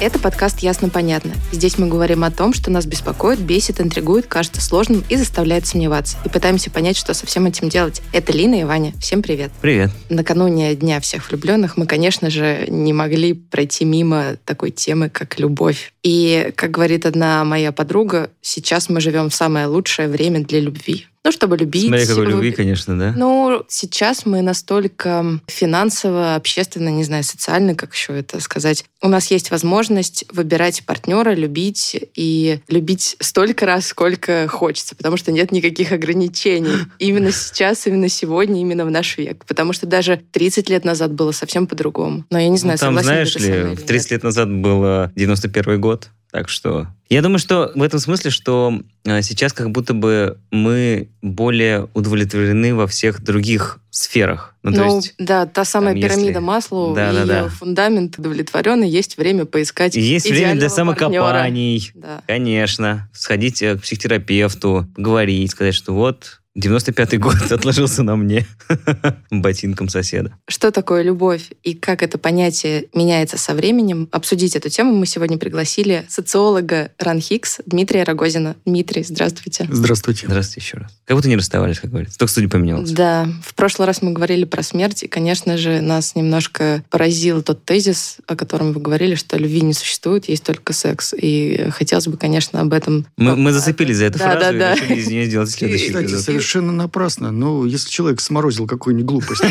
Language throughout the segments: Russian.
Это подкаст «Ясно-понятно». Здесь мы говорим о том, что нас беспокоит, бесит, интригует, кажется сложным и заставляет сомневаться. И пытаемся понять, что со всем этим делать. Это Лина и Ваня. Всем привет. Привет. Накануне Дня всех влюбленных мы, конечно же, не могли пройти мимо такой темы, как любовь. И, как говорит одна моя подруга, сейчас мы живем в самое лучшее время для любви. Ну, чтобы любить. Смотри, какой вы- любви, конечно, да? Ну, сейчас мы настолько финансово, общественно, не знаю, социально, как еще это сказать. У нас есть возможность выбирать партнера, любить и любить столько раз, сколько хочется, потому что нет никаких ограничений. Именно сейчас, именно сегодня, именно в наш век. Потому что даже 30 лет назад было совсем по-другому. Но я не знаю, Ну, там, согласен знаешь ли в 30 нет. лет назад был 91 год, так что... Я думаю, что в этом смысле, что э, сейчас как будто бы мы более удовлетворены во всех других сферах. Ну, Ну, есть да, та самая там, если- пирамида Маслоу, Да, да, ее да. фундамент удовлетворен, и есть время поискать есть время идеального для партнера. самокопаний. Да. Конечно. Сходить э, к психотерапевту, поговорить, сказать, что вот 95-й год отложился на мне ботинком соседа. Что такое любовь и как это понятие меняется со временем? Обсудить эту тему мы сегодня пригласили социолога РАНХИКС Дмитрия Рогозина. Дмитрий, здравствуйте. Здравствуйте. Здравствуйте еще раз. Как будто не расставались, как говорится. Только студия поменялась. Да, в прошлый раз мы говорили про смерть, и, конечно же, нас немножко поразил тот тезис, о котором вы говорили, что любви не существует, есть только секс. И хотелось бы, конечно, об этом... Мы, мы зацепились за эту Да, фразу да, да. и решили из нее сделать следующий эпизод. Совершенно напрасно. Но если человек сморозил какую-нибудь глупость,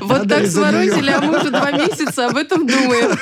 Вот так сморозили, а мы уже два месяца об этом думаем.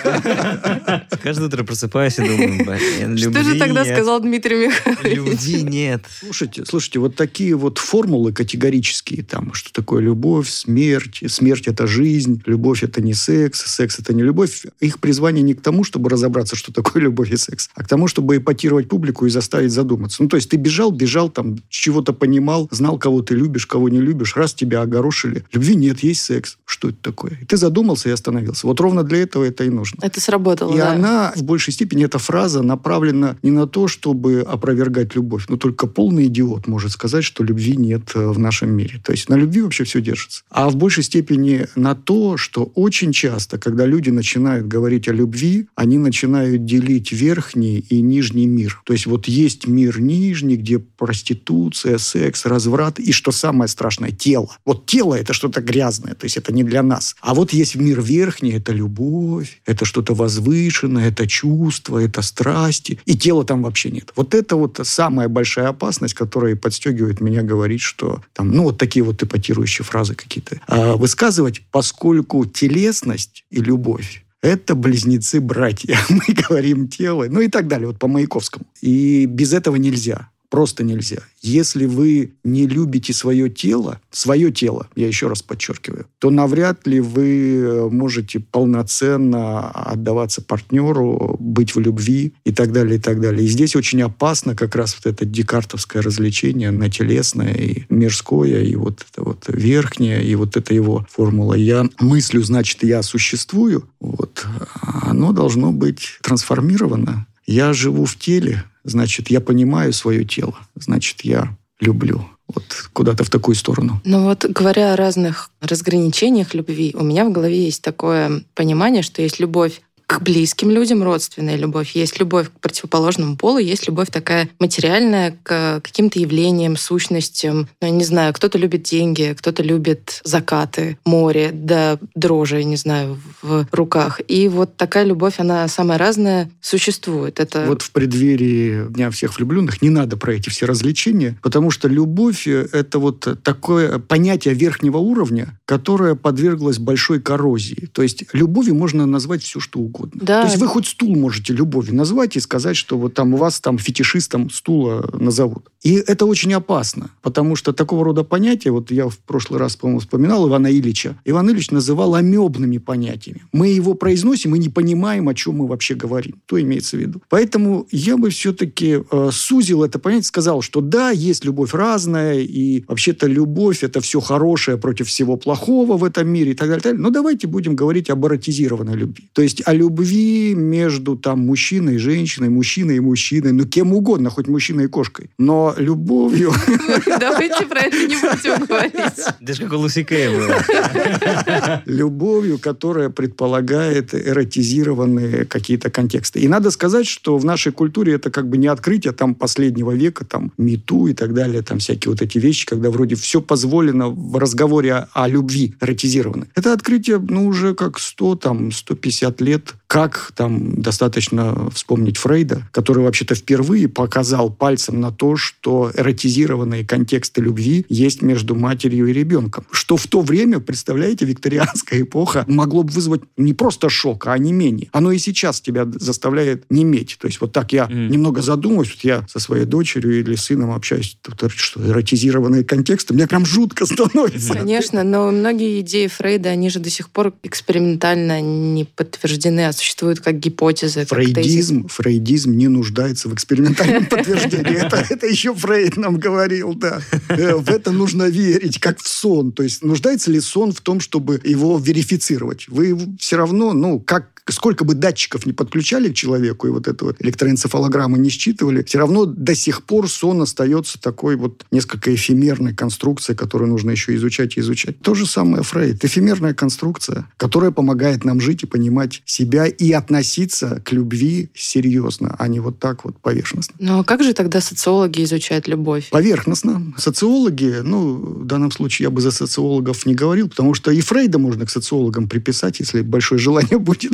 Каждое утро просыпаюсь и думаю, блин, Что же любви тогда сказал Дмитрий Михайлович? Любви нет. Слушайте, слушайте, вот такие вот формулы категорические, там, что такое любовь, смерть, смерть – это жизнь, любовь – это не секс, секс – это не любовь. Их призвание не к тому, чтобы разобраться, что такое любовь и секс, а к тому, чтобы эпатировать публику и заставить задуматься. Ну, то есть ты бежал, бежал, там, чего-то понимал, знал, кого ты любишь, кого не любишь, раз тебя огорошили. Любви нет, есть секс. Что это такое? И ты задумался и остановился. Вот ровно для этого это и нужно. Это сработало, И да. она в большей степени, эта фраза направлена не на то, чтобы опровергать любовь, но только полный идиот может сказать, что любви нет э, в нашем мире. То есть на любви вообще все держится. А в большей степени на то, что очень часто, когда люди начинают говорить о любви, они начинают делить верхний и нижний мир. То есть вот есть мир нижний, где проституция, секс, разврат и, что самое страшное, тело. Вот тело – это что-то грязное, то есть это не для нас. А вот есть мир верхний – это любовь, это что-то возвышенное, это чувство, это страсти. И тела там вообще нет. Вот это вот самая большая опасность, которая подстегивает меня говорить, что там, ну, вот такие вот эпатирующие фразы какие-то а, высказывать, поскольку телесность и любовь это близнецы-братья. Мы говорим тело, ну и так далее, вот по Маяковскому. И без этого нельзя. Просто нельзя. Если вы не любите свое тело, свое тело, я еще раз подчеркиваю, то навряд ли вы можете полноценно отдаваться партнеру, быть в любви и так далее, и так далее. И здесь очень опасно как раз вот это декартовское развлечение на телесное и мирское, и вот это вот верхнее, и вот это его формула «я мыслю, значит, я существую», вот, оно должно быть трансформировано. Я живу в теле, значит, я понимаю свое тело, значит, я люблю. Вот куда-то в такую сторону. Ну вот, говоря о разных разграничениях любви, у меня в голове есть такое понимание, что есть любовь к близким людям, родственная любовь, есть любовь к противоположному полу, есть любовь такая материальная к каким-то явлениям, сущностям. Ну, я не знаю, кто-то любит деньги, кто-то любит закаты, море, да дрожи, не знаю, в руках. И вот такая любовь, она самая разная, существует. Это Вот в преддверии Дня всех влюбленных не надо про эти все развлечения, потому что любовь – это вот такое понятие верхнего уровня, которое подверглось большой коррозии. То есть любовью можно назвать все, что угодно. Да. То есть вы хоть стул можете любовью назвать и сказать, что вот там у вас там фетишистом стула назовут. И это очень опасно, потому что такого рода понятия, вот я в прошлый раз, по-моему, вспоминал Ивана Ильича, Иван Ильич называл амебными понятиями. Мы его произносим и не понимаем, о чем мы вообще говорим. То имеется в виду. Поэтому я бы все-таки э, сузил это понятие, сказал, что да, есть любовь разная, и вообще-то любовь – это все хорошее против всего плохого в этом мире и так далее. и так далее. Но давайте будем говорить об эротизированной любви. То есть о любви между там мужчиной и женщиной, мужчиной и мужчиной, ну кем угодно, хоть мужчиной и кошкой. Но любовью... Давайте про это не будем говорить. Это же как у Луси Кэй было. любовью, которая предполагает эротизированные какие-то контексты. И надо сказать, что в нашей культуре это как бы не открытие там последнего века, там мету и так далее, там всякие вот эти вещи, когда вроде все позволено в разговоре о, о любви эротизировано. Это открытие, ну, уже как 100, там, 150 лет как там достаточно вспомнить Фрейда, который вообще-то впервые показал пальцем на то, что эротизированные контексты любви есть между матерью и ребенком. Что в то время, представляете, викторианская эпоха могло бы вызвать не просто шок, а не менее. Оно и сейчас тебя заставляет неметь. То есть вот так я mm. немного задумываюсь, вот я со своей дочерью или сыном общаюсь, что эротизированные контексты, мне прям жутко становится. Конечно, но многие идеи Фрейда, они же до сих пор экспериментально не подтверждены, существуют как гипотезы. Фрейдизм, как фрейдизм не нуждается в экспериментальном подтверждении. Это, это еще Фрейд нам говорил, да. Э, в это нужно верить, как в сон. То есть нуждается ли сон в том, чтобы его верифицировать? Вы все равно, ну, как сколько бы датчиков не подключали к человеку и вот эту вот электроэнцефалограммы не считывали, все равно до сих пор сон остается такой вот несколько эфемерной конструкцией, которую нужно еще изучать и изучать. То же самое Фрейд. Эфемерная конструкция, которая помогает нам жить и понимать себя и относиться к любви серьезно, а не вот так вот поверхностно. Ну а как же тогда социологи изучают любовь? Поверхностно. Социологи, ну, в данном случае я бы за социологов не говорил, потому что и Фрейда можно к социологам приписать, если большое желание будет.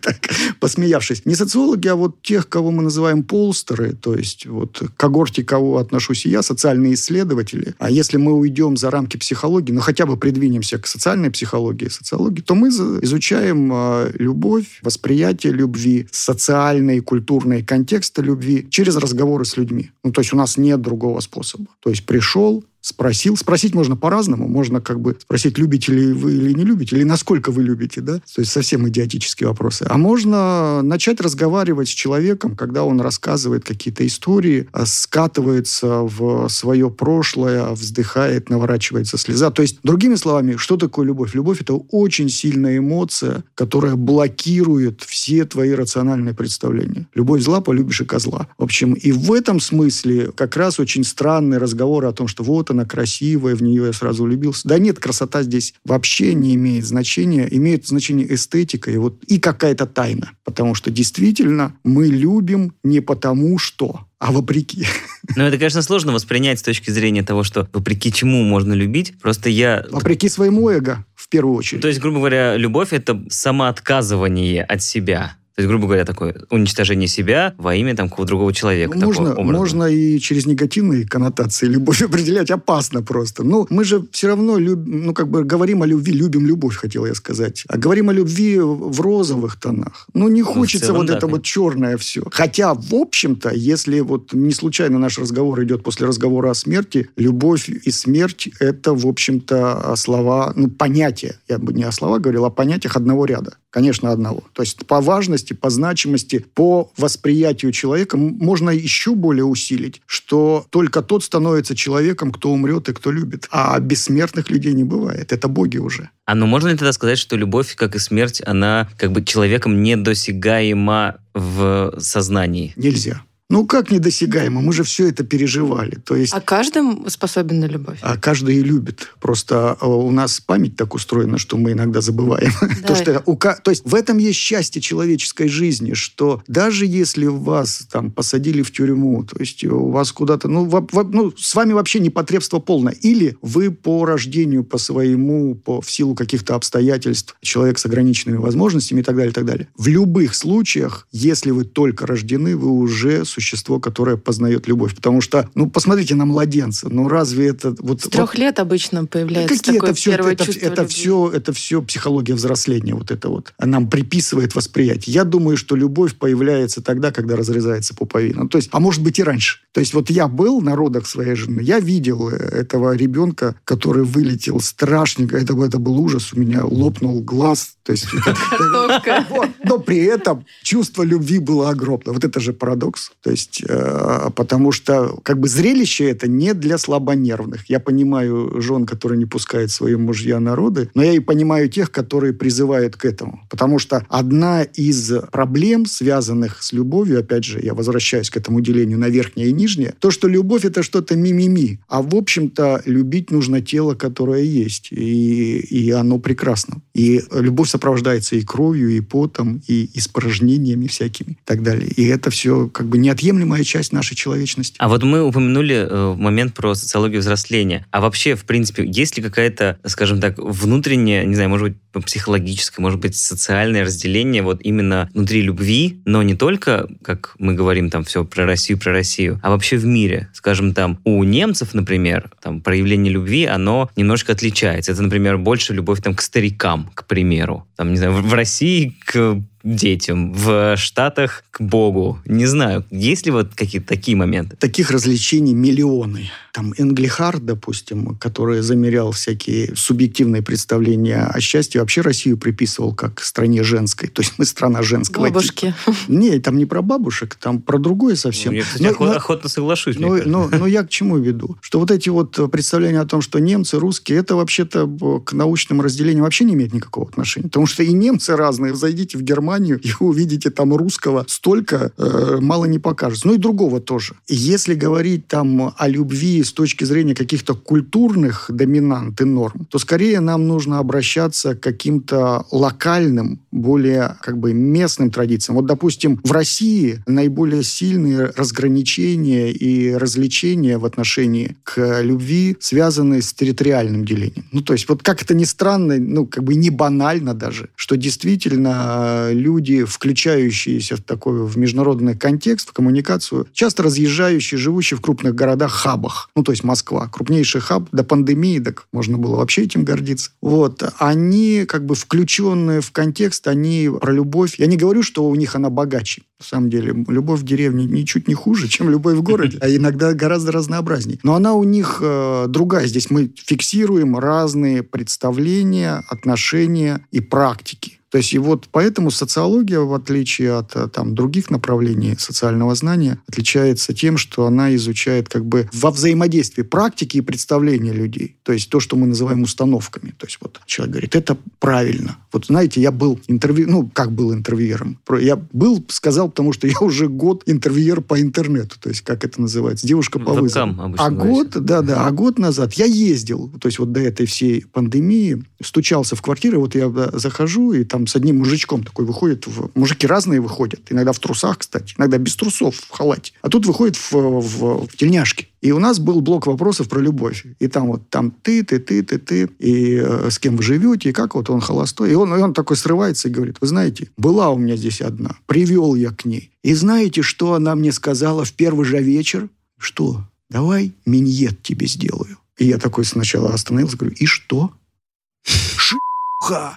так, посмеявшись. Не социологи, а вот тех, кого мы называем полстеры, то есть вот к когорте, кого отношусь я, социальные исследователи. А если мы уйдем за рамки психологии, ну хотя бы придвинемся к социальной психологии, социологии, то мы изучаем э, любовь, восприятие любви, социальные, культурные контексты любви через разговоры с людьми. Ну, то есть у нас нет другого способа. То есть пришел, спросил. Спросить можно по-разному. Можно как бы спросить, любите ли вы или не любите, или насколько вы любите, да? То есть совсем идиотические вопросы. А можно начать разговаривать с человеком, когда он рассказывает какие-то истории, а скатывается в свое прошлое, вздыхает, наворачивается слеза. То есть, другими словами, что такое любовь? Любовь – это очень сильная эмоция, которая блокирует все твои рациональные представления. Любовь зла, полюбишь и козла. В общем, и в этом смысле как раз очень странный разговор о том, что вот она красивая, в нее я сразу влюбился. Да нет, красота здесь вообще не имеет значения. Имеет значение эстетика и, вот, и какая-то тайна. Потому что действительно мы любим не потому что, а вопреки. Ну, это, конечно, сложно воспринять с точки зрения того, что вопреки чему можно любить. Просто я... Вопреки своему эго, в первую очередь. То есть, грубо говоря, любовь — это самоотказывание от себя. То есть, грубо говоря, такое уничтожение себя во имя там какого-то другого человека. Ну, можно, можно и через негативные коннотации любовь определять опасно просто. Ну, мы же все равно любим, ну, как бы говорим о любви, любим любовь, хотел я сказать. А говорим о любви в розовых тонах. Ну, не хочется ну, целом, вот да, это вот черное все. Хотя, в общем-то, если вот не случайно наш разговор идет после разговора о смерти, любовь и смерть – это, в общем-то, слова, ну, понятия. Я бы не о словах говорил, а о понятиях одного ряда. Конечно, одного. То есть по важности, по значимости, по восприятию человека можно еще более усилить, что только тот становится человеком, кто умрет и кто любит. А бессмертных людей не бывает. Это боги уже. А ну можно ли тогда сказать, что любовь, как и смерть, она как бы человеком недосягаема в сознании? Нельзя. Ну, как недосягаемо? Мы же все это переживали. То есть, а каждый способен на любовь? А каждый и любит. Просто э, у нас память так устроена, что мы иногда забываем. Да. То, что у, то есть в этом есть счастье человеческой жизни, что даже если вас там посадили в тюрьму, то есть у вас куда-то, ну, в, в, ну с вами вообще непотребство полное. Или вы по рождению, по своему, по, в силу каких-то обстоятельств, человек с ограниченными возможностями и так далее, и так далее. В любых случаях, если вы только рождены, вы уже существо, которое познает любовь. Потому что, ну, посмотрите на младенца. Ну, разве это... Вот, С трех вот, лет обычно появляется какие такое это все, первое это, чувство это, любви. все, это все психология взросления. Вот это вот. Нам приписывает восприятие. Я думаю, что любовь появляется тогда, когда разрезается пуповина. То есть, а может быть и раньше. То есть вот я был на родах своей жены, я видел э, этого ребенка, который вылетел страшненько. Это, это был ужас. У меня лопнул глаз. То есть, но при этом чувство любви было огромное. Вот это же парадокс. То есть, э, потому что как бы зрелище это не для слабонервных. Я понимаю жен, которые не пускают свои мужья народы, но я и понимаю тех, которые призывают к этому. Потому что одна из проблем, связанных с любовью, опять же, я возвращаюсь к этому делению на верхнее и нижнее, то, что любовь это что-то мимими. А в общем-то любить нужно тело, которое есть. И, и оно прекрасно. И любовь сопровождается и кровью, и потом, и испражнениями всякими и так далее. И это все как бы неотъемлемая часть нашей человечности. А вот мы упомянули э, момент про социологию взросления. А вообще, в принципе, есть ли какая-то, скажем так, внутренняя, не знаю, может быть, психологическое, может быть, социальное разделение вот именно внутри любви, но не только, как мы говорим там все про Россию, про Россию, а вообще в мире. Скажем, там у немцев, например, там проявление любви, оно немножко отличается. Это, например, больше любовь там к старикам, к примеру. Там, не знаю, в России к детям, в Штатах к Богу. Не знаю, есть ли вот какие-то такие моменты? Таких развлечений миллионы. Там Энглихар, допустим, который замерял всякие субъективные представления о счастье, вообще Россию приписывал как стране женской. То есть мы страна женского Бабушки. типа. Не, там не про бабушек, там про другое совсем. Ну, я, кстати, Но- охо- но- охотно соглашусь. но, кажется. но- но я к чему веду? Что вот эти вот представления о том, что немцы, русские, это вообще-то э, к научным разделениям вообще не имеет никакого отношения. Потому что и немцы разные. Зайдите в Германию и увидите там русского столько, э, мало не покажется. Ну и другого тоже. Если говорить там о любви с точки зрения каких-то культурных доминант и норм, то скорее нам нужно обращаться к каким-то локальным, более как бы местным традициям. Вот, допустим, в России наиболее сильные разграничения и развлечения в отношении к любви связаны с территориальным делением. Ну, то есть, вот как это ни странно, ну, как бы не банально даже, что действительно э, люди, включающиеся в такой в международный контекст, в коммуникацию, часто разъезжающие, живущие в крупных городах, хабах. Ну, то есть Москва. Крупнейший хаб до пандемии, так можно было вообще этим гордиться. Вот. Они как бы включенные в контекст, они про любовь. Я не говорю, что у них она богаче. На самом деле, любовь в деревне ничуть не хуже, чем любовь в городе, а иногда гораздо разнообразнее. Но она у них э, другая. Здесь мы фиксируем разные представления, отношения и практики. То есть и вот поэтому социология, в отличие от э, там, других направлений социального знания, отличается тем, что она изучает как бы во взаимодействии практики и представления людей. То есть то, что мы называем установками. То есть вот человек говорит, это правильно. Вот знаете, я был интервью, ну как был интервьюером? Я был, сказал, потому что я уже год интервьюер по интернету. То есть как это называется? Девушка по вызову. А год, да, да, а год назад я ездил, то есть вот до этой всей пандемии, стучался в квартиры, вот я захожу, и там с одним мужичком такой выходит, в... мужики разные выходят, иногда в трусах, кстати, иногда без трусов, в халате, а тут выходит в, в, в тельняшке. И у нас был блок вопросов про любовь. И там вот, там ты, ты, ты, ты, ты, и э, с кем вы живете, и как вот он холостой. И он, и он такой срывается и говорит, вы знаете, была у меня здесь одна, привел я к ней. И знаете, что она мне сказала в первый же вечер? Что? Давай миньет тебе сделаю. И я такой сначала остановился, говорю, и что? Ш**ха!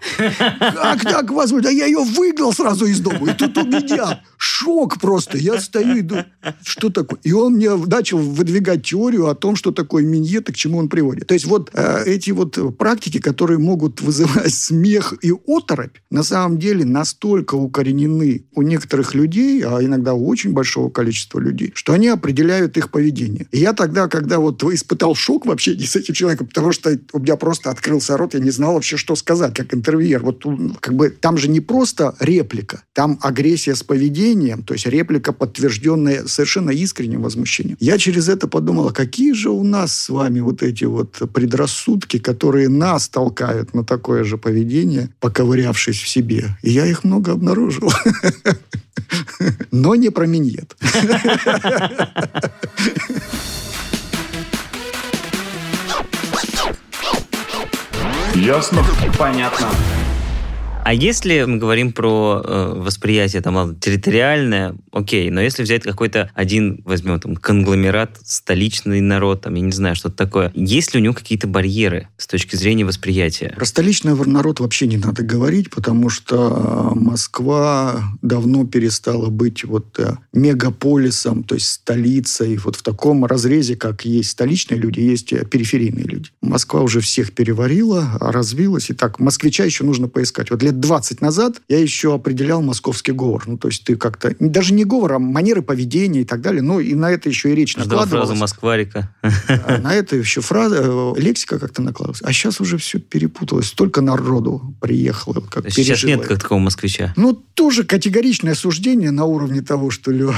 Как так возможно? Да я ее выгнал сразу из дома. И тут у меня шок просто. Я стою и думаю, что такое? И он мне начал выдвигать теорию о том, что такое миньет и к чему он приводит. То есть вот э, эти вот практики, которые могут вызывать смех и оторопь, на самом деле настолько укоренены у некоторых людей, а иногда у очень большого количества людей, что они определяют их поведение. И я тогда, когда вот испытал шок в общении с этим человеком, потому что у меня просто открылся рот, я не знал вообще, что сказать, как интервьюер. Вот как бы там же не просто реплика, там агрессия с поведением, то есть реплика, подтвержденная совершенно искренним возмущением. Я через это подумал, а какие же у нас с вами вот эти вот предрассудки, которые нас толкают на такое же поведение, поковырявшись в себе. И я их много обнаружил. Но не про миньет. Ясно? Понятно. А если мы говорим про э, восприятие, там, ладно, территориальное, окей, но если взять какой-то один, возьмем там, конгломерат, столичный народ, там, я не знаю, что-то такое, есть ли у него какие-то барьеры с точки зрения восприятия? Про столичный народ вообще не надо говорить, потому что э, Москва давно перестала быть вот э, мегаполисом, то есть столицей, вот в таком разрезе, как есть столичные люди, есть э, периферийные люди. Москва уже всех переварила, развилась, и так москвича еще нужно поискать. Вот для лет 20 назад я еще определял московский говор. Ну, то есть ты как-то... Даже не говор, а манеры поведения и так далее. Ну, и на это еще и речь Ждал накладывалась. фразу «Москварика». А На это еще фраза, э, лексика как-то накладывалась. А сейчас уже все перепуталось. Столько народу приехало, как То Сейчас нет как такого москвича. ну, тоже категоричное суждение на уровне того, что лю-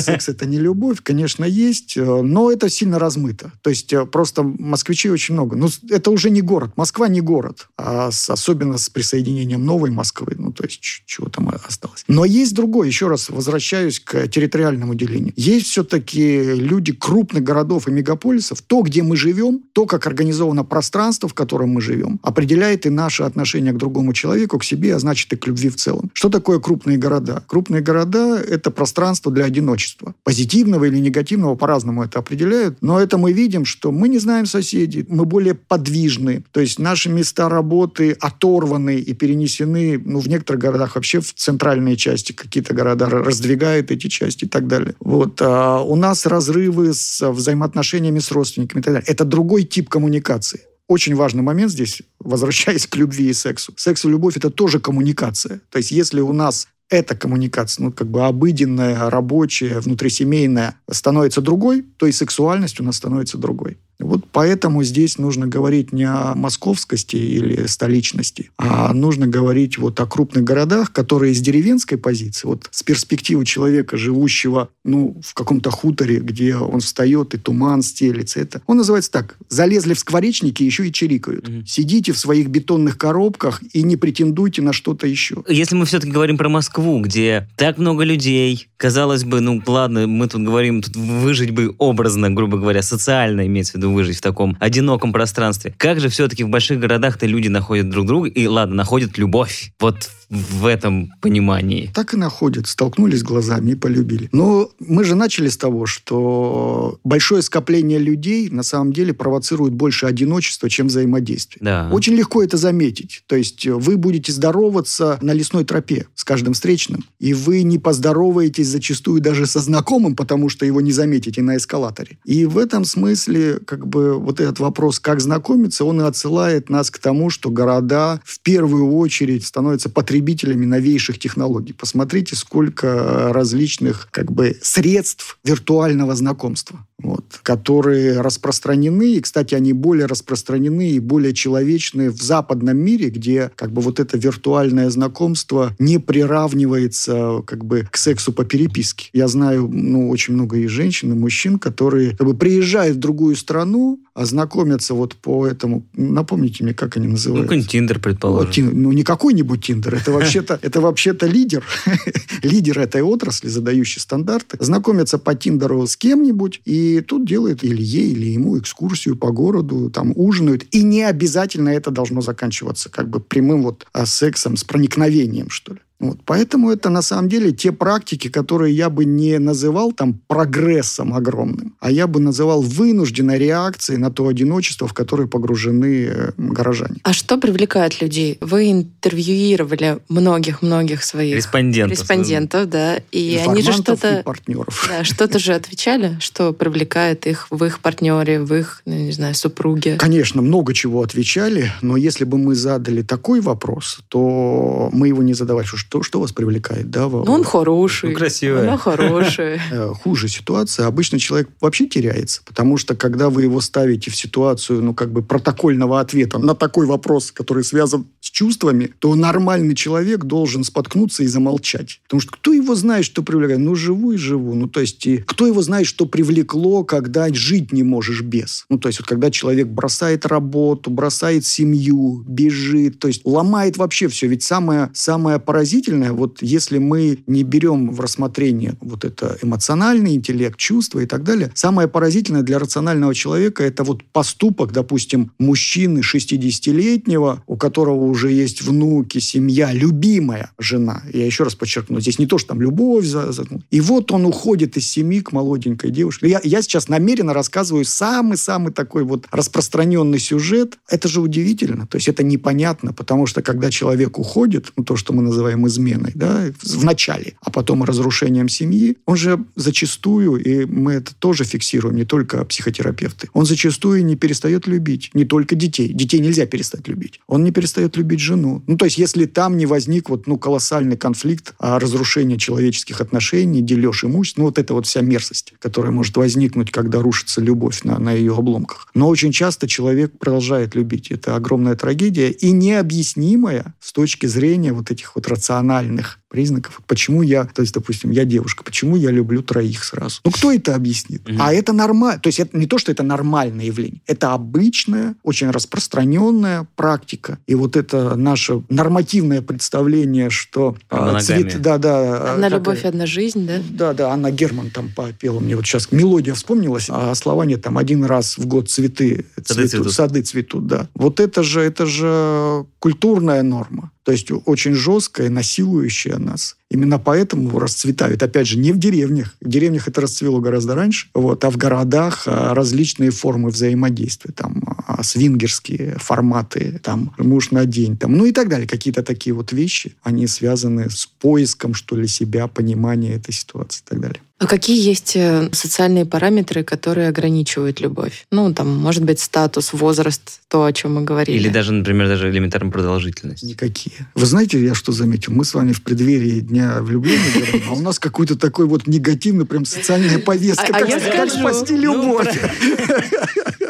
секс это не любовь, конечно, есть, э, но это сильно размыто. То есть э, просто москвичей очень много. Ну, это уже не город. Москва не город. А особенно с присоединением новой Москвы. Ну, то есть чего там осталось. Но есть другое. Еще раз возвращаюсь к территориальному делению. Есть все-таки люди крупных городов и мегаполисов. То, где мы живем, то, как организовано пространство, в котором мы живем, определяет и наше отношение к другому человеку, к себе, а значит и к любви в целом. Что такое крупные города? Крупные города – это пространство для одиночества. Позитивного или негативного по-разному это определяют, но это мы видим, что мы не знаем соседей, мы более подвижны, то есть наши места работы оторваны и перенесены, ну, в некоторых городах вообще в центральные части, какие-то города раздвигают эти части и так далее. Вот. А у нас разрывы с взаимоотношениями с родственниками и так далее. Это другой тип коммуникации. Очень важный момент здесь, возвращаясь к любви и сексу. Секс и любовь – это тоже коммуникация. То есть если у нас эта коммуникация, ну, как бы обыденная, рабочая, внутрисемейная, становится другой, то и сексуальность у нас становится другой. Вот поэтому здесь нужно говорить не о московскости или столичности, а нужно говорить вот о крупных городах, которые с деревенской позиции, вот с перспективы человека, живущего ну, в каком-то хуторе, где он встает и туман стелится. Это, он называется так, залезли в скворечники, еще и чирикают. Мгм. Сидите в своих бетонных коробках и не претендуйте на что-то еще. Если мы все-таки говорим про Москву, где так много людей, казалось бы, ну ладно, мы тут говорим, тут выжить бы образно, грубо говоря, социально имеется в виду выжить в таком одиноком пространстве. Как же все-таки в больших городах-то люди находят друг друга и, ладно, находят любовь. Вот в этом понимании. Так и находят, столкнулись глазами и полюбили. Но мы же начали с того, что большое скопление людей на самом деле провоцирует больше одиночества, чем взаимодействие. Да. Очень легко это заметить. То есть вы будете здороваться на лесной тропе с каждым встречным, и вы не поздороваетесь зачастую даже со знакомым, потому что его не заметите на эскалаторе. И в этом смысле как бы вот этот вопрос, как знакомиться, он и отсылает нас к тому, что города в первую очередь становятся потребителями новейших технологий. Посмотрите, сколько различных как бы средств виртуального знакомства вот, которые распространены, и, кстати, они более распространены и более человечны в западном мире, где как бы вот это виртуальное знакомство не приравнивается как бы к сексу по переписке. Я знаю, ну, очень много и женщин, и мужчин, которые как бы приезжают в другую страну, а знакомятся вот по этому, напомните мне, как они Ну, называются? какой-нибудь Тиндер, предположим. Вот Тин- ну, не какой-нибудь Тиндер, это вообще-то, это вообще-то лидер, лидер этой отрасли, задающий стандарты, знакомится по Тиндеру с кем-нибудь, и тут делает или ей, или ему экскурсию по городу, там ужинают, и не обязательно это должно заканчиваться как бы прямым вот а, сексом с проникновением, что ли. Вот. Поэтому это на самом деле те практики, которые я бы не называл там прогрессом огромным, а я бы называл вынужденной реакцией на то одиночество, в которое погружены э, горожане. А что привлекает людей? Вы интервьюировали многих-многих своих Респондентов. респондентов, да, и они же что-то... и партнеров. Да, что-то же отвечали, что привлекает их в их партнере, в их, ну, не знаю, супруге. Конечно, много чего отвечали, но если бы мы задали такой вопрос, то мы его не задавали, что, что, что вас привлекает, да? Ну, он хороший. Ну, красивая. Она хорошая. Э, хуже ситуация, обычно человек вообще теряется, потому что когда вы его ставите в ситуацию, ну, как бы протокольного ответа на такой вопрос, который связан с чувствами, то нормальный человек должен споткнуться и замолчать. Потому что кто его знает, что привлекает? Ну, живу и живу. Ну, то есть, и кто его знает, что привлекло, когда жить не можешь без? Ну, то есть, вот когда человек бросает работу, бросает семью, бежит, то есть ломает вообще все. Ведь самое, самое поразительное, вот если мы не берем в рассмотрение вот это эмоциональный интеллект, чувства и так далее, самое поразительное для рационального человека это вот поступок, допустим, мужчины 60-летнего, у которого уже есть внуки, семья, любимая жена. Я еще раз подчеркну, здесь не то, что там любовь. За, за- и вот он уходит из семьи к молоденькой девушке. Я, я сейчас намеренно рассказываю самый-самый такой вот распространенный сюжет. Это же удивительно. То есть это непонятно, потому что когда человек уходит, ну, то, что мы называем изменой, да, в начале, а потом разрушением семьи, он же зачастую, и мы это тоже фиксируем, не только психотерапевты, он зачастую не перестает любить не только детей. Детей нельзя перестать любить. Он не перестает любить жену. Ну, то есть, если там не возник вот, ну, колоссальный конфликт, а разрушение человеческих отношений, дележ имущества, ну, вот это вот вся мерзость, которая может возникнуть, когда рушится любовь на, на ее обломках. Но очень часто человек продолжает любить. Это огромная трагедия и необъяснимая с точки зрения вот этих вот рациональных признаков. Почему я, то есть, допустим, я девушка, почему я люблю троих сразу? Ну, кто это объяснит? Mm-hmm. А это нормально. То есть, это не то, что это нормальное явление. Это обычная, очень распространенная практика. И вот это наше нормативное представление, что а, цвет... Да, да. Одна любовь, одна жизнь, да? Да, да. Анна Герман там попела. Мне вот сейчас мелодия вспомнилась, а слова нет. Там один раз в год цветы сады цветут. цветут. Сады цветут, да. Вот это же, это же культурная норма. То есть очень жесткая, насилующая нас. Именно поэтому расцветают, опять же, не в деревнях. В деревнях это расцвело гораздо раньше, вот, а в городах а, различные формы взаимодействия. Там а, свингерские форматы, там муж на день, там, ну и так далее. Какие-то такие вот вещи, они связаны с поиском, что ли, себя, понимания этой ситуации и так далее. А какие есть э, социальные параметры, которые ограничивают любовь? Ну, там, может быть, статус, возраст, то, о чем мы говорили. Или даже, например, даже элементарная продолжительность. Никакие. Вы знаете, я что заметил? Мы с вами в преддверии Дня влюбленных, говорим, а у нас какой-то такой вот негативный, прям социальная повестка. А- а как, я как скажу. спасти Ну, любовь?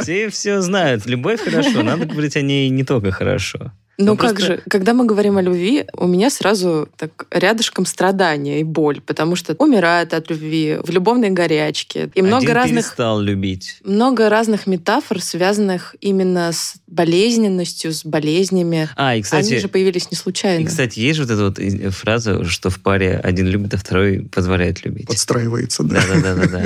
Все все знают. Любовь хорошо, надо говорить о ней не только хорошо. Ну как просто- же, когда мы говорим о любви, у меня сразу так рядышком страдания и боль, потому что умирают от любви в любовной горячке. И много Один разных перестал любить. много разных метафор, связанных именно с болезненностью, с болезнями. А, и, кстати, Они же появились не случайно. и, кстати, есть же вот эта вот фраза, что в паре один любит, а второй позволяет любить. Подстраивается, да. Да-да-да-да.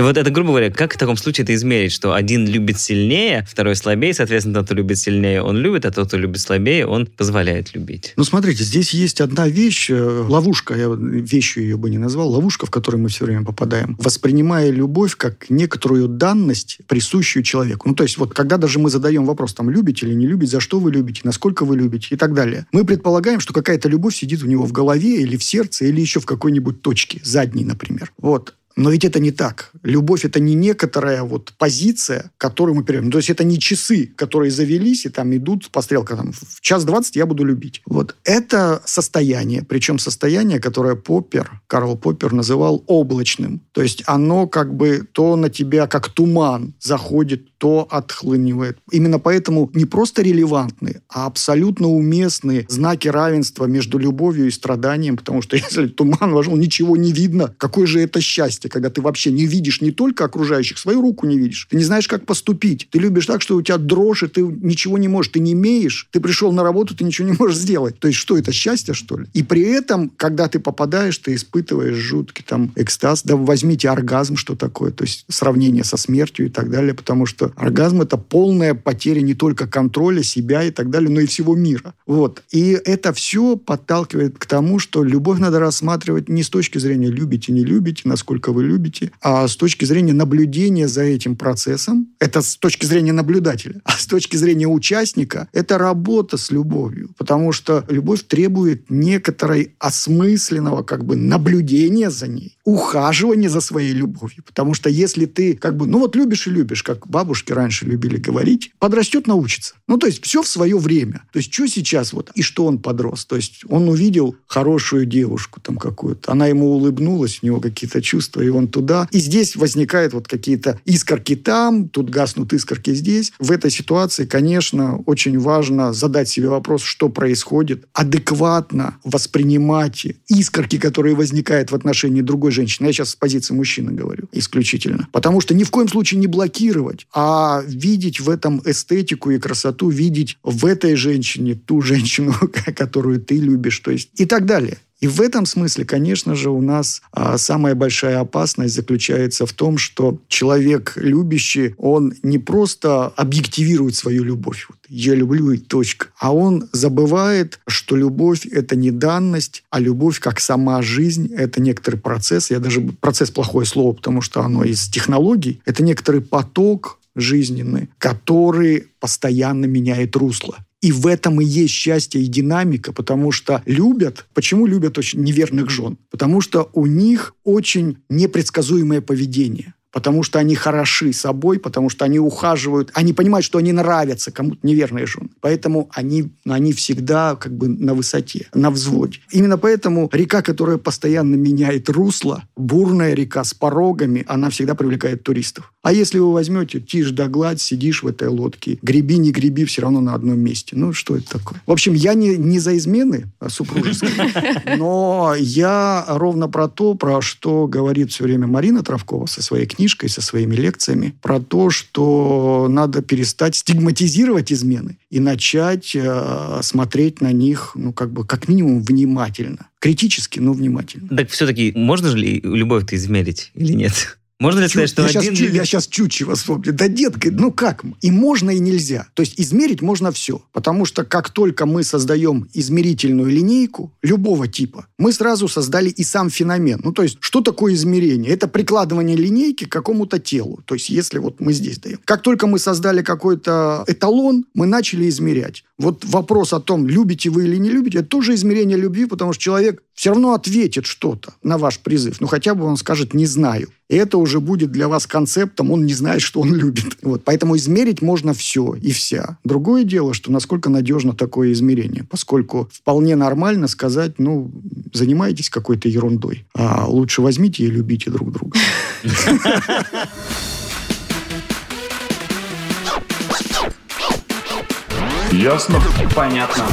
И вот это, грубо говоря, как в таком случае это измерить, что один любит сильнее, второй слабее, соответственно, тот, кто любит сильнее, он любит, а тот, кто любит слабее, он позволяет любить. Ну, смотрите, здесь есть одна вещь, э, ловушка, я вещью ее бы не назвал, ловушка, в которую мы все время попадаем, воспринимая любовь как некоторую данность, присущую человеку. Ну, то есть, вот когда даже мы задаем вопрос, там, любите или не любите, за что вы любите, насколько вы любите и так далее, мы предполагаем, что какая-то любовь сидит у него в голове или в сердце, или еще в какой-нибудь точке, задней, например. Вот. Но ведь это не так. Любовь – это не некоторая вот позиция, которую мы перейдем. То есть это не часы, которые завелись и там идут по стрелкам. Там, в час двадцать я буду любить. Вот. Это состояние. Причем состояние, которое Поппер, Карл Поппер называл облачным. То есть оно как бы то на тебя как туман заходит, то отхлынивает. Именно поэтому не просто релевантные, а абсолютно уместные знаки равенства между любовью и страданием, потому что если туман вошел, ничего не видно. Какое же это счастье, когда ты вообще не видишь не только окружающих, свою руку не видишь. Ты не знаешь, как поступить. Ты любишь так, что у тебя дрожь, и ты ничего не можешь, ты не имеешь. Ты пришел на работу, ты ничего не можешь сделать. То есть что это, счастье, что ли? И при этом, когда ты попадаешь, ты испытываешь жуткий там экстаз. Да возьмите оргазм, что такое. То есть сравнение со смертью и так далее. Потому что оргазм – это полная потеря не только контроля себя и так далее, но и всего мира. Вот. И это все подталкивает к тому, что любовь надо рассматривать не с точки зрения любите, не любите, насколько вы любите, а с точки зрения наблюдения за этим процессом. Это с точки зрения наблюдателя. А с точки зрения участника – это работа с любовью. Потому что любовь требует некоторой осмысленного как бы наблюдения за ней, ухаживания за своей любовью. Потому что если ты как бы, ну вот любишь и любишь, как бабушки раньше любили говорить, подрастет, научится. Ну, то есть все в свое время. То есть что сейчас вот, и что он подрос? То есть он увидел хорошую девушку там какую-то, она ему улыбнулась, у него какие-то чувства, и он туда. И здесь возникают вот какие-то искорки там, тут гаснут искорки здесь. В этой ситуации, конечно, очень важно задать себе вопрос, что происходит, адекватно воспринимать искорки, которые возникают в отношении другой женщины. Я сейчас с позиции мужчины говорю исключительно. Потому что ни в коем случае не блокировать, а видеть в этом эстетику и красоту, видеть в этой женщине ту женщину, которую ты любишь, то есть и так далее. И в этом смысле, конечно же, у нас а, самая большая опасность заключается в том, что человек любящий, он не просто объективирует свою любовь. Вот, я люблю и точка. А он забывает, что любовь – это не данность, а любовь как сама жизнь – это некоторый процесс. Я даже процесс плохое слово, потому что оно из технологий. Это некоторый поток жизненный, который постоянно меняет русло. И в этом и есть счастье и динамика, потому что любят. Почему любят очень неверных жен? Потому что у них очень непредсказуемое поведение. Потому что они хороши собой, потому что они ухаживают, они понимают, что они нравятся кому-то неверные жены. Поэтому они, они всегда как бы на высоте, на взводе. Именно поэтому река, которая постоянно меняет русло, бурная река с порогами, она всегда привлекает туристов. А если вы возьмете тишь да гладь, сидишь в этой лодке, греби, не греби, все равно на одном месте. Ну, что это такое? В общем, я не, не за измены супружеские, но я ровно про то, про что говорит все время Марина Травкова со своей книжкой, со своими лекциями, про то, что надо перестать стигматизировать измены и начать э, смотреть на них, ну, как бы, как минимум, внимательно. Критически, но внимательно. Так все-таки можно же ли любовь-то измерить или нет? Можно ли сказать, что я один... Сейчас, любит... Я сейчас чучело вспомню. Да, детка, ну как? И можно, и нельзя. То есть измерить можно все. Потому что как только мы создаем измерительную линейку любого типа, мы сразу создали и сам феномен. Ну, то есть, что такое измерение? Это прикладывание линейки к какому-то телу. То есть, если вот мы здесь даем. Как только мы создали какой-то эталон, мы начали измерять. Вот вопрос о том, любите вы или не любите, это тоже измерение любви, потому что человек все равно ответит что-то на ваш призыв. Ну, хотя бы он скажет «не знаю». И это уже будет для вас концептом, он не знает, что он любит. Вот. Поэтому измерить можно все и вся. Другое дело, что насколько надежно такое измерение, поскольку вполне нормально сказать, ну, занимайтесь какой-то ерундой, а лучше возьмите и любите друг друга. Ясно? Понятно.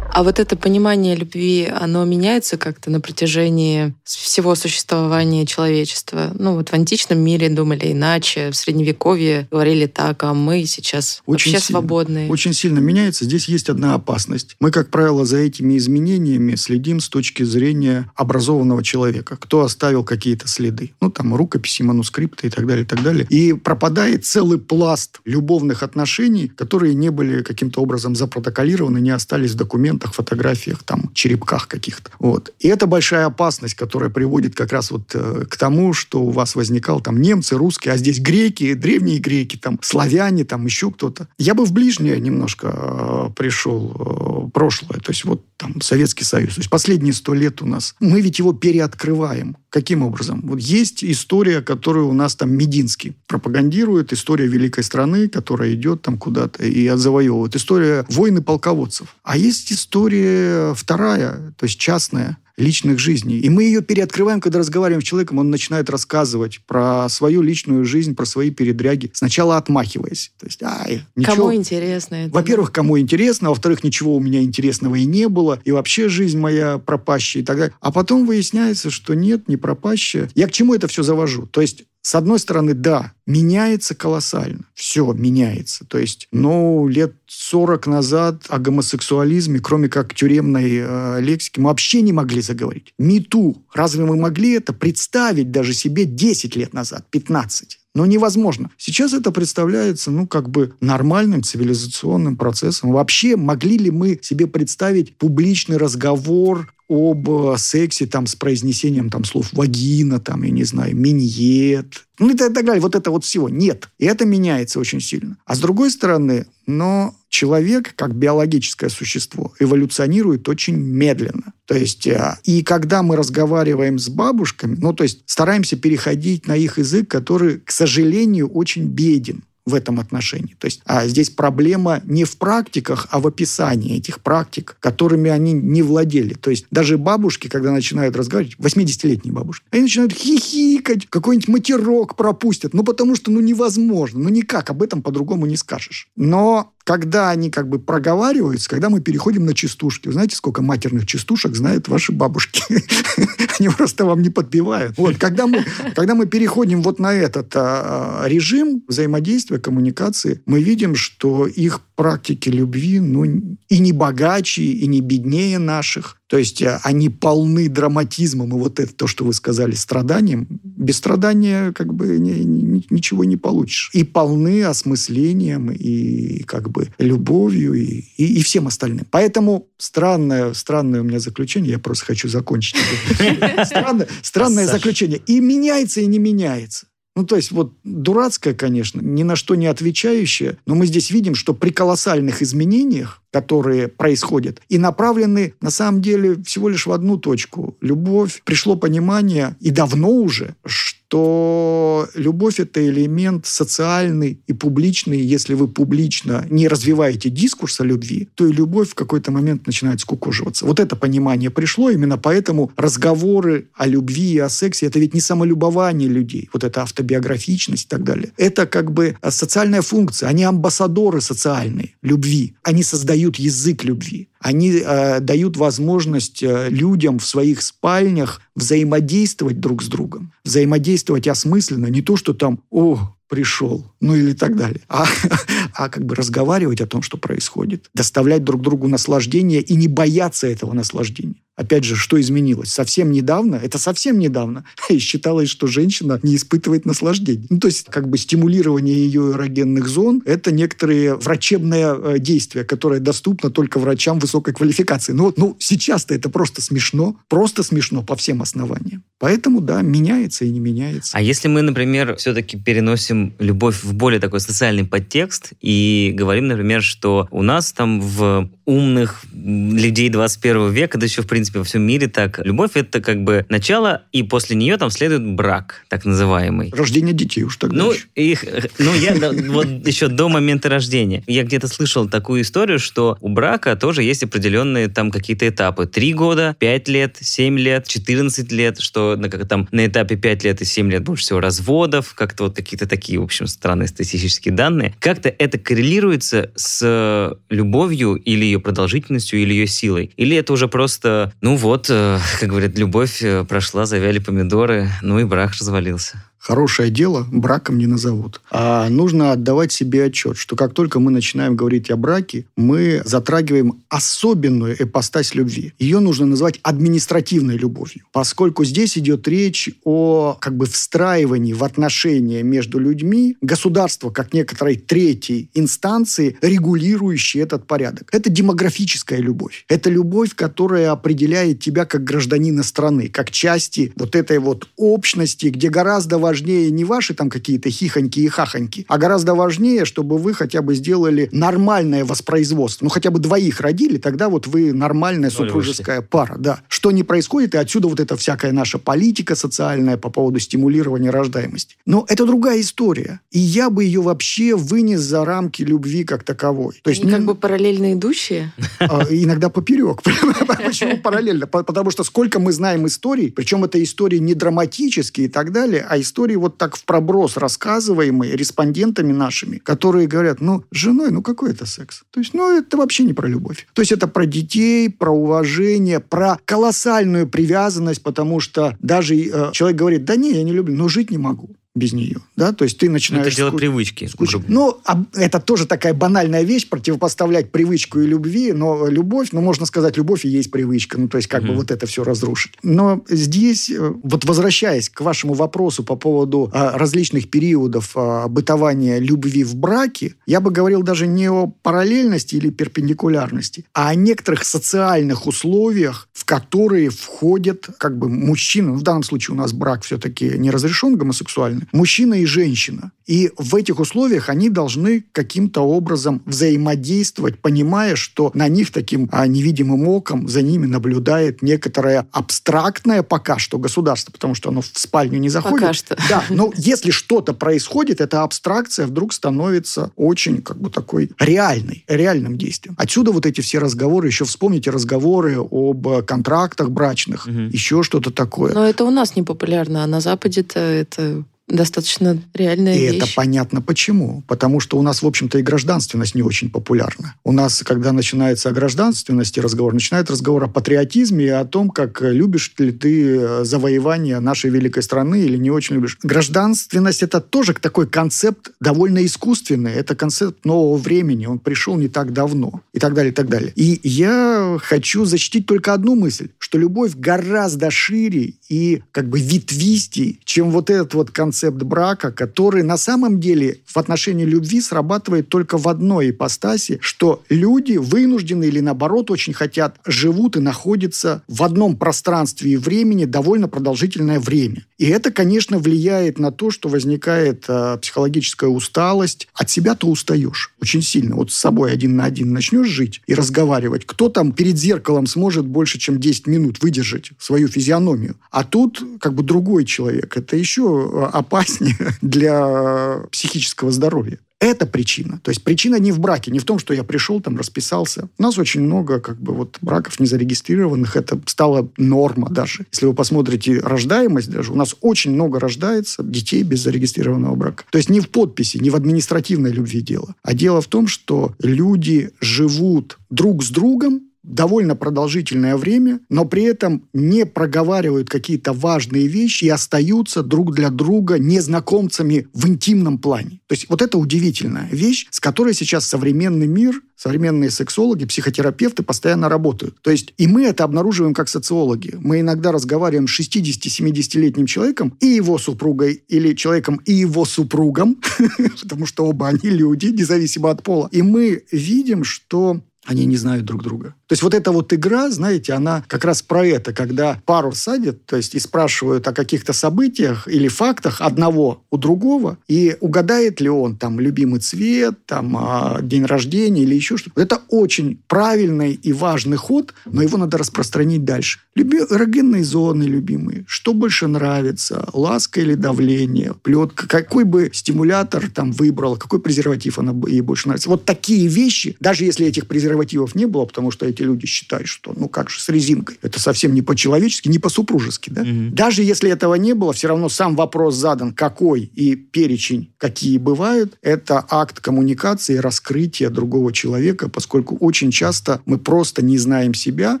А вот это понимание любви, оно меняется как-то на протяжении всего существования человечества? Ну вот в античном мире думали иначе, в Средневековье говорили так, а мы сейчас очень вообще сильно, свободные. Очень сильно меняется. Здесь есть одна опасность. Мы, как правило, за этими изменениями следим с точки зрения образованного человека. Кто оставил какие-то следы. Ну, там, рукописи, манускрипты и так далее, и так далее. И пропадает целый пласт любовных отношений, которые не были каким-то образом запротоколированы, не остались в документах документах, фотографиях, там, черепках каких-то. Вот. И это большая опасность, которая приводит как раз вот э, к тому, что у вас возникал там немцы, русские, а здесь греки, древние греки, там, славяне, там, еще кто-то. Я бы в ближнее немножко э, пришел э, прошлое, то есть вот там Советский Союз. То есть последние сто лет у нас. Мы ведь его переоткрываем. Каким образом? Вот есть история, которую у нас там Мединский пропагандирует, история великой страны, которая идет там куда-то и завоевывает. История войны полководцев. А есть история вторая, то есть частная, личных жизней. И мы ее переоткрываем, когда разговариваем с человеком, он начинает рассказывать про свою личную жизнь, про свои передряги, сначала отмахиваясь. То есть, ай, ничего. Кому интересно это? Во-первых, кому интересно, а во-вторых, ничего у меня интересного и не было, и вообще жизнь моя пропащая и так далее. А потом выясняется, что нет, не пропащая. Я к чему это все завожу? То есть с одной стороны, да, меняется колоссально. Все меняется. То есть, ну, лет 40 назад о гомосексуализме, кроме как тюремной э, лексики, мы вообще не могли заговорить. Мету. Разве мы могли это представить даже себе 10 лет назад, 15? Но невозможно. Сейчас это представляется, ну, как бы нормальным цивилизационным процессом. Вообще, могли ли мы себе представить публичный разговор об э, сексе там с произнесением там слов вагина, там, я не знаю, миньет, ну и так далее. Вот это вот всего. Нет. И это меняется очень сильно. А с другой стороны, но человек, как биологическое существо, эволюционирует очень медленно. То есть, э, и когда мы разговариваем с бабушками, ну, то есть стараемся переходить на их язык, который, к сожалению, очень беден в этом отношении. То есть а здесь проблема не в практиках, а в описании этих практик, которыми они не владели. То есть даже бабушки, когда начинают разговаривать, 80-летние бабушки, они начинают хихикать, какой-нибудь матерок пропустят, ну потому что ну невозможно, ну никак, об этом по-другому не скажешь. Но когда они как бы проговариваются, когда мы переходим на частушки. Вы знаете, сколько матерных частушек знают ваши бабушки? Они просто вам не подбивают. Вот, когда мы, когда мы переходим вот на этот а, режим взаимодействия, коммуникации, мы видим, что их практики любви, ну, и не богаче, и не беднее наших. То есть э, они полны драматизмом, и вот это то, что вы сказали, страданием. Без страдания как бы ни, ни, ничего не получишь. И полны осмыслением, и как бы любовью, и, и, и всем остальным. Поэтому странное, странное у меня заключение, я просто хочу закончить. Странное заключение. И меняется, и не меняется. Ну, то есть вот дурацкая, конечно, ни на что не отвечающая, но мы здесь видим, что при колоссальных изменениях, которые происходят, и направлены на самом деле всего лишь в одну точку. Любовь, пришло понимание, и давно уже, что любовь – это элемент социальный и публичный. Если вы публично не развиваете дискурс о любви, то и любовь в какой-то момент начинает скукоживаться. Вот это понимание пришло, именно поэтому разговоры о любви и о сексе – это ведь не самолюбование людей, вот эта автобиографичность и так далее. Это как бы социальная функция. Они амбассадоры социальные любви. Они создают язык любви. Они э, дают возможность э, людям в своих спальнях взаимодействовать друг с другом, взаимодействовать осмысленно, не то, что там, о, пришел, ну или так далее, а, а как бы разговаривать о том, что происходит, доставлять друг другу наслаждение и не бояться этого наслаждения. Опять же, что изменилось? Совсем недавно, это совсем недавно, считалось, что женщина не испытывает наслаждения. Ну, то есть, как бы стимулирование ее эрогенных зон – это некоторые врачебное э, действие, которое доступно только врачам высокой квалификации. Ну, вот, ну сейчас-то это просто смешно, просто смешно по всем основаниям. Поэтому, да, меняется и не меняется. А если мы, например, все-таки переносим любовь в более такой социальный подтекст и говорим, например, что у нас там в умных людей 21 века, да еще, в принципе, во всем мире так, любовь — это как бы начало, и после нее там следует брак, так называемый. Рождение детей уж тогда Ну, еще. их, ну я вот еще до момента рождения. Я где-то слышал такую историю, что у брака тоже есть определенные там какие-то этапы. Три года, пять лет, семь лет, 14 лет, что на, как, там, на этапе пять лет и семь лет больше всего разводов, как-то вот какие-то такие, в общем, странные статистические данные. Как-то это коррелируется с любовью или ее продолжительностью, или ее силой? Или это уже просто, ну вот, э, как говорят, любовь э, прошла, завяли помидоры, ну и брак развалился? Хорошее дело браком не назовут. А нужно отдавать себе отчет, что как только мы начинаем говорить о браке, мы затрагиваем особенную эпостась любви. Ее нужно назвать административной любовью, поскольку здесь идет речь о как бы встраивании в отношения между людьми государства как некоторой третьей инстанции, регулирующей этот порядок. Это демографическая любовь. Это любовь, которая определяет тебя как гражданина страны, как части вот этой вот общности, где гораздо важнее важнее не ваши там какие-то хихоньки и хахоньки, а гораздо важнее, чтобы вы хотя бы сделали нормальное воспроизводство. Ну, хотя бы двоих родили, тогда вот вы нормальная Ну, супружеская пара, да. Что не происходит, и отсюда вот эта всякая наша политика социальная по поводу стимулирования рождаемости. Но это другая история. И я бы ее вообще вынес за рамки любви как таковой. То есть Они не- как бы параллельно идущие. а, иногда поперек. Почему параллельно? По- Потому что сколько мы знаем историй, причем это истории не драматические и так далее, а истории вот так в проброс рассказываемые респондентами нашими, которые говорят, ну, с женой, ну, какой это секс? То есть, ну, это вообще не про любовь. То есть, это про детей, про уважение, про колоссальную привязанность, потому что даже э, человек говорит, да не, я не люблю, но жить не могу без нее, да, то есть ты начинаешь... это дело ску- привычки. Скуч-. Ну, а это тоже такая банальная вещь, противопоставлять привычку и любви, но любовь, ну, можно сказать, любовь и есть привычка, ну, то есть как бы Мгм. вот это все разрушить. Но здесь, э, вот возвращаясь к вашему вопросу по поводу а, различных периодов а, бытования любви в браке, я бы говорил даже не о параллельности или перпендикулярности, а о некоторых социальных условиях, в которые входят как бы мужчина, ну, в данном случае у нас брак все-таки не разрешен гомосексуальный, мужчина и женщина. И в этих условиях они должны каким-то образом взаимодействовать, понимая, что на них таким а, невидимым оком за ними наблюдает некоторое абстрактное пока что государство, потому что оно в спальню не заходит. Пока что. Да, но если что-то происходит, эта абстракция вдруг становится очень как бы такой реальной, реальным действием. Отсюда вот эти все разговоры, еще вспомните разговоры об э, контрактах брачных, Мгм. еще что-то такое. Но это у нас не популярно, а на Западе-то это достаточно реальная И вещь. это понятно почему. Потому что у нас, в общем-то, и гражданственность не очень популярна. У нас, когда начинается о гражданственности разговор, начинает разговор о патриотизме и о том, как любишь ли ты э, завоевание нашей великой страны или не очень любишь. Гражданственность – это тоже такой концепт довольно искусственный. Это концепт нового времени. Он пришел не так давно. И так далее, и так далее. И я хочу защитить только одну мысль, что любовь гораздо шире и как бы ветвистей, чем вот этот вот концепт концепт брака, который на самом деле в отношении любви срабатывает только в одной ипостаси, что люди вынуждены или наоборот очень хотят, живут и находятся в одном пространстве и времени довольно продолжительное время. И это, конечно, влияет на то, что возникает э, психологическая усталость. От себя ты устаешь очень сильно. Вот с собой один на один начнешь жить и разговаривать. Кто там перед зеркалом сможет больше, чем 10 минут выдержать свою физиономию? А тут как бы другой человек. Это еще э, опаснее для психического здоровья. Это причина. То есть причина не в браке, не в том, что я пришел, там, расписался. У нас очень много как бы вот браков незарегистрированных. Это стала норма даже. Если вы посмотрите рождаемость даже, у нас очень много рождается детей без зарегистрированного брака. То есть не в подписи, не в административной любви дело. А дело в том, что люди живут друг с другом, довольно продолжительное время, но при этом не проговаривают какие-то важные вещи и остаются друг для друга незнакомцами в интимном плане. То есть вот это удивительная вещь, с которой сейчас современный мир, современные сексологи, психотерапевты постоянно работают. То есть и мы это обнаруживаем как социологи. Мы иногда разговариваем с 60-70-летним человеком и его супругой, или человеком и его супругом, потому что оба они люди, независимо от пола. И мы видим, что они не знают друг друга. То есть вот эта вот игра, знаете, она как раз про это, когда пару садят, то есть и спрашивают о каких-то событиях или фактах одного у другого, и угадает ли он там любимый цвет, там а, день рождения или еще что-то. Это очень правильный и важный ход, но его надо распространить дальше. Люби... Эрогенные зоны любимые. Что больше нравится? Ласка или давление? Плетка? Какой бы стимулятор там выбрал? Какой презерватив она ей больше нравится? Вот такие вещи, даже если этих презервативов не было, потому что эти люди считают, что ну как же с резинкой? Это совсем не по-человечески, не по-супружески. Да? Угу. Даже если этого не было, все равно сам вопрос задан, какой и перечень, какие бывают, это акт коммуникации, раскрытия другого человека, поскольку очень часто мы просто не знаем себя,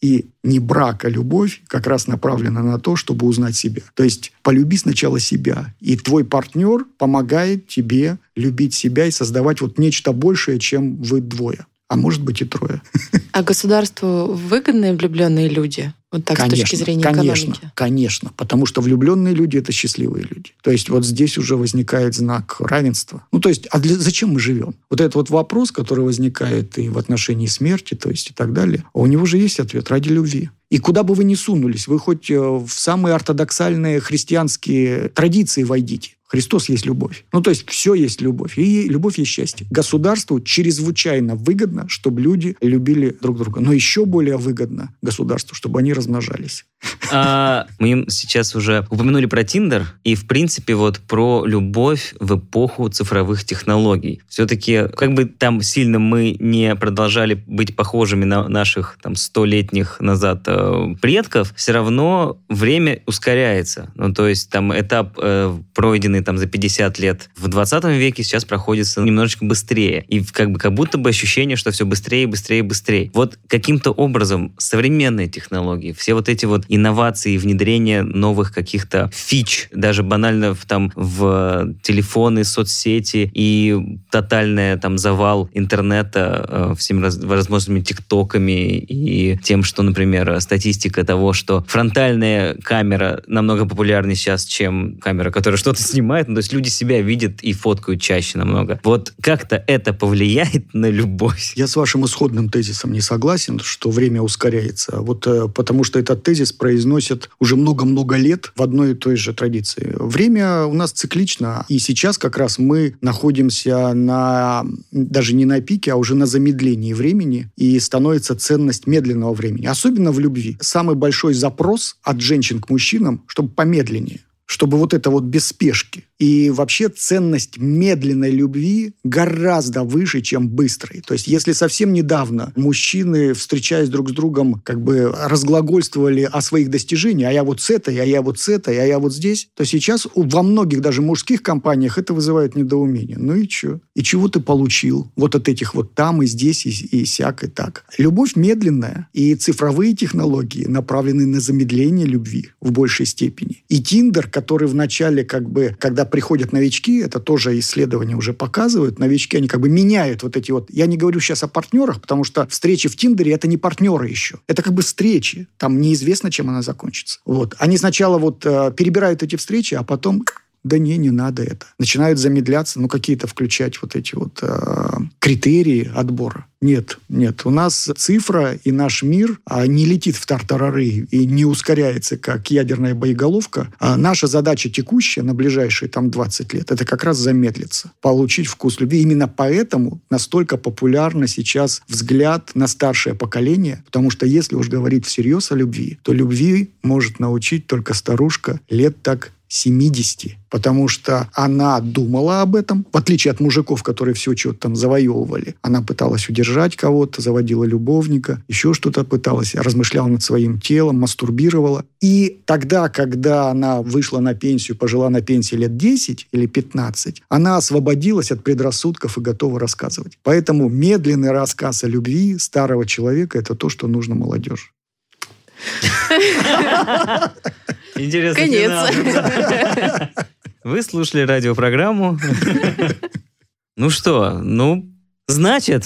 и не брак, а любовь как раз направлена на то, чтобы узнать себя. То есть полюби сначала себя, и твой партнер помогает тебе любить себя и создавать вот нечто большее, чем вы двое а может быть и трое. А государству выгодные влюбленные люди? Вот так конечно, с точки зрения конечно, экономики. Конечно, потому что влюбленные люди – это счастливые люди. То есть вот здесь уже возникает знак равенства. Ну, то есть, а для, зачем мы живем? Вот этот вот вопрос, который возникает и в отношении смерти, то есть и так далее, а у него же есть ответ – ради любви. И куда бы вы ни сунулись, вы хоть э, в самые ортодоксальные христианские традиции войдите. Христос есть любовь. Ну, то есть все есть любовь. И любовь есть счастье. Государству чрезвычайно выгодно, чтобы люди любили друг друга. Но еще более выгодно государству, чтобы они размножались. А, мы сейчас уже упомянули про Тиндер и, в принципе, вот про любовь в эпоху цифровых технологий. Все-таки, как бы там сильно мы не продолжали быть похожими на наших там столетних назад э, предков, все равно время ускоряется. Ну, то есть там этап, э, пройденный там за 50 лет в 20 веке, сейчас проходится немножечко быстрее. И как бы как будто бы ощущение, что все быстрее, быстрее, быстрее. Вот каким-то образом современные технологии, все вот эти вот инновации внедрение новых каких-то фич, даже банально в, там в телефоны, соцсети и тотальный там завал интернета э, всеми возможными тиктоками и тем, что, например, статистика того, что фронтальная камера намного популярнее сейчас, чем камера, которая что-то снимает. Ну, то есть люди себя видят и фоткают чаще намного. Вот как-то это повлияет на любовь? Я с вашим исходным тезисом не согласен, что время ускоряется. Вот э, потому что этот тезис произносят уже много-много лет в одной и той же традиции. Время у нас циклично, и сейчас как раз мы находимся на даже не на пике, а уже на замедлении времени, и становится ценность медленного времени, особенно в любви. Самый большой запрос от женщин к мужчинам, чтобы помедленнее чтобы вот это вот без спешки. И вообще ценность медленной любви гораздо выше, чем быстрой. То есть если совсем недавно мужчины, встречаясь друг с другом, как бы разглагольствовали о своих достижениях, а я вот с этой, а я вот с этой, а я вот здесь, то сейчас во многих даже мужских компаниях это вызывает недоумение. Ну и что? И чего ты получил? Вот от этих вот там и здесь, и, и сяк, и так. Любовь медленная, и цифровые технологии направлены на замедление любви в большей степени. И Тиндер, который в начале, как бы, когда приходят новички, это тоже исследования уже показывают, новички, они как бы меняют вот эти вот... Я не говорю сейчас о партнерах, потому что встречи в Тиндере это не партнеры еще. Это как бы встречи. Там неизвестно, чем она закончится. Вот. Они сначала вот э, перебирают эти встречи, а потом Да не, не надо это. Начинают замедляться, ну, какие-то включать вот эти вот э, критерии отбора. Нет, нет. У нас цифра и наш мир а, не летит в тартарары и не ускоряется, как ядерная боеголовка. А наша задача текущая на ближайшие там 20 лет, это как раз замедлиться, получить вкус любви. Именно поэтому настолько популярно сейчас взгляд на старшее поколение, потому что если уж говорить всерьез о любви, то любви может научить только старушка лет так 70, потому что она думала об этом, в отличие от мужиков, которые все что-то там завоевывали. Она пыталась удержать кого-то, заводила любовника, еще что-то пыталась, размышляла над своим телом, мастурбировала. И тогда, когда она вышла на пенсию, пожила на пенсии лет 10 или 15, она освободилась от предрассудков и готова рассказывать. Поэтому медленный рассказ о любви старого человека – это то, что нужно молодежи. Интересно. Конец. Вы слушали радиопрограмму. Ну что, ну, значит,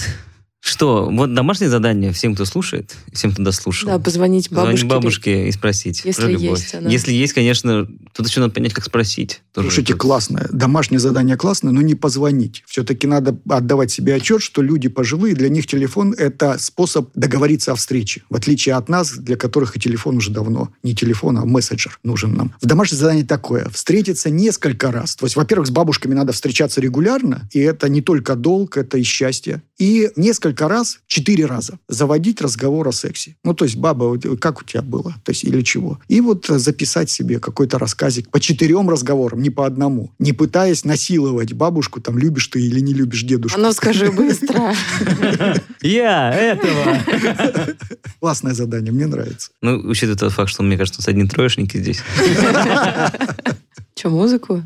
что, вот домашнее задание всем, кто слушает, всем, кто дослушал. Да, позвонить бабушке. Звонить бабушке и спросить Если про любовь. есть она. Если есть, конечно, тут еще надо понять, как спросить. Тоже Слушайте, тут- классное. Домашнее задание классное, но не позвонить. Все-таки надо отдавать себе отчет, что люди пожилые, для них телефон – это способ договориться о встрече. В отличие от нас, для которых и телефон уже давно не телефон, а мессенджер нужен нам. В домашнее задание такое – встретиться несколько раз. То есть, во-первых, с бабушками надо встречаться регулярно, и это не только долг, это и счастье. И несколько раз, четыре раза, заводить разговор о сексе. Ну, то есть, баба, как у тебя было? То есть, или чего? И вот э, записать себе какой-то рассказик по четырем разговорам, не по одному. Не пытаясь насиловать бабушку, там, любишь ты или не любишь дедушку. А ну скажи быстро. Я этого! Классное задание, мне нравится. Ну, учитывая тот факт, что, мне кажется, у нас одни троечники здесь. Че, музыку?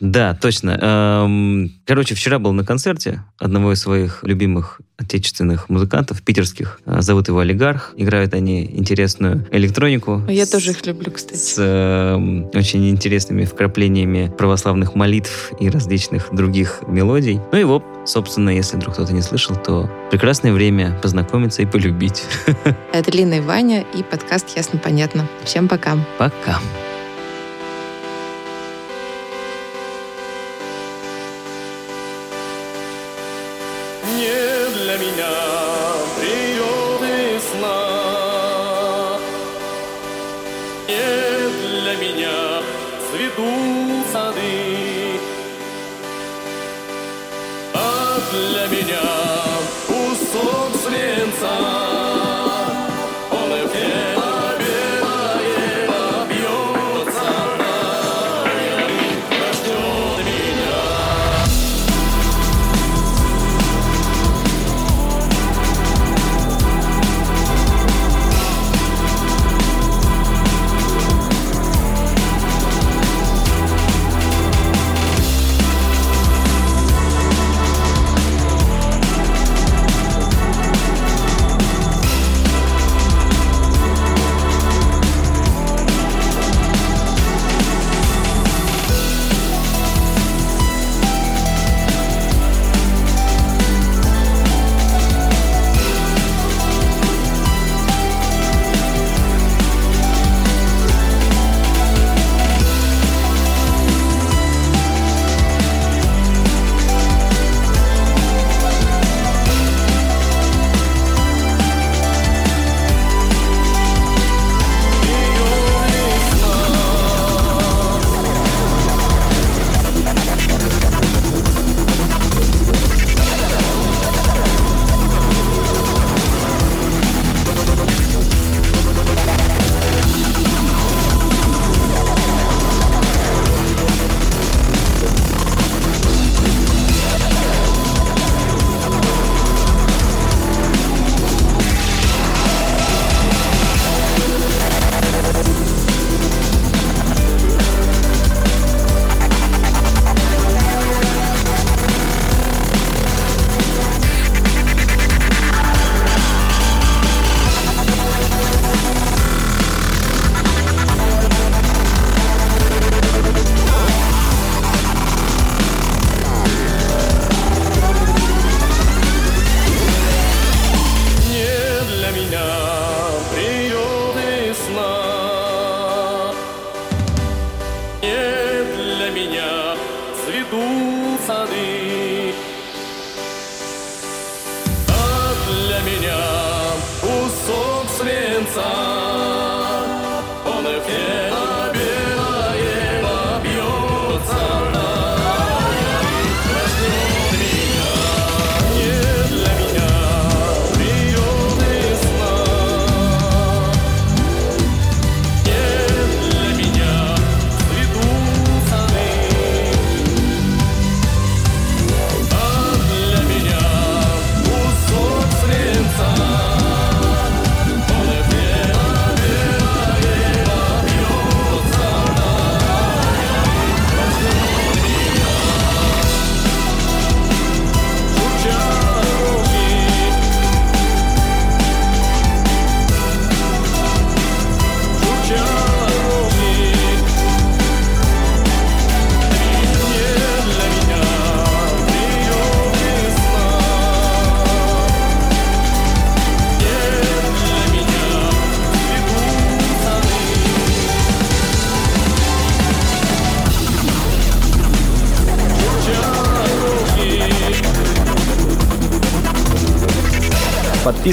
Да, точно. Эм, Короче, вчера был на концерте одного из своих любимых отечественных музыкантов, питерских. Э, Зовут его Олигарх. Играют они интересную электронику. Я с- тоже их люблю, кстати. С эм, очень интересными вкраплениями православных молитв и различных других мелодий. Ну и вот, собственно, если вдруг кто-то не слышал, то прекрасное время познакомиться и полюбить. Это Лина и Ваня и подкаст «Ясно-понятно». Всем пока. Пока.